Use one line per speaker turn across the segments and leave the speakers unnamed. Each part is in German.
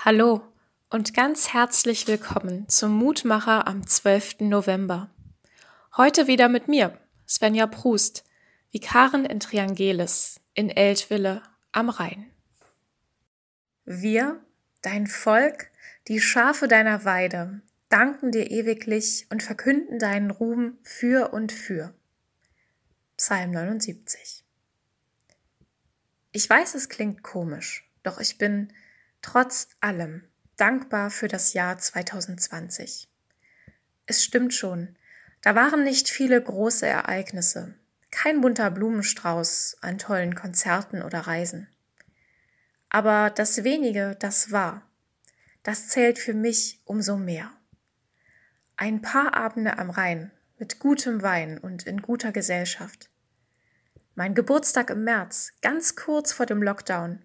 Hallo und ganz herzlich willkommen zum Mutmacher am 12. November. Heute wieder mit mir, Svenja Prust, Vikarin in Triangelis in Eltville am Rhein. Wir, dein Volk, die Schafe deiner Weide, danken dir ewiglich und verkünden deinen Ruhm für und für. Psalm 79. Ich weiß, es klingt komisch, doch ich bin trotz allem dankbar für das Jahr 2020. Es stimmt schon, da waren nicht viele große Ereignisse, kein bunter Blumenstrauß an tollen Konzerten oder Reisen. Aber das wenige, das war, das zählt für mich umso mehr. Ein paar Abende am Rhein mit gutem Wein und in guter Gesellschaft. Mein Geburtstag im März, ganz kurz vor dem Lockdown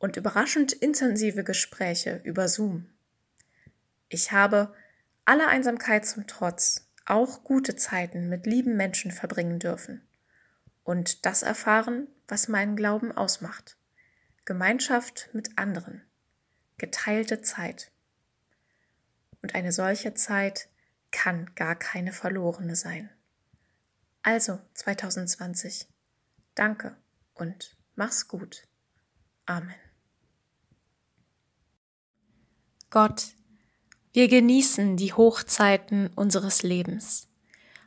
und überraschend intensive Gespräche über Zoom. Ich habe aller Einsamkeit zum Trotz auch gute Zeiten mit lieben Menschen verbringen dürfen und das erfahren, was meinen Glauben ausmacht. Gemeinschaft mit anderen, geteilte Zeit. Und eine solche Zeit kann gar keine verlorene sein. Also 2020, danke und mach's gut. Amen. Gott, wir genießen die Hochzeiten unseres Lebens.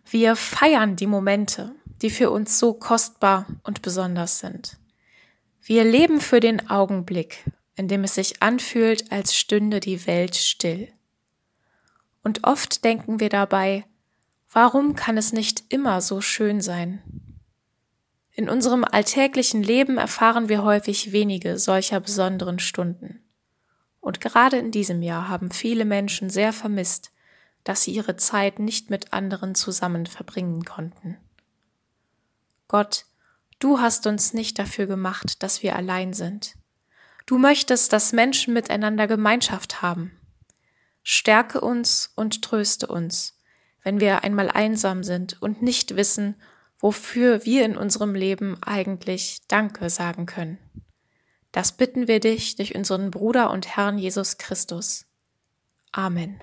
Wir feiern die Momente, die für uns so kostbar und besonders sind. Wir leben für den Augenblick, in dem es sich anfühlt, als stünde die Welt still. Und oft denken wir dabei, warum kann es nicht immer so schön sein? In unserem alltäglichen Leben erfahren wir häufig wenige solcher besonderen Stunden. Und gerade in diesem Jahr haben viele Menschen sehr vermisst, dass sie ihre Zeit nicht mit anderen zusammen verbringen konnten. Gott, du hast uns nicht dafür gemacht, dass wir allein sind. Du möchtest, dass Menschen miteinander Gemeinschaft haben. Stärke uns und tröste uns, wenn wir einmal einsam sind und nicht wissen, wofür wir in unserem Leben eigentlich Danke sagen können. Das bitten wir dich durch unseren Bruder und Herrn Jesus Christus. Amen.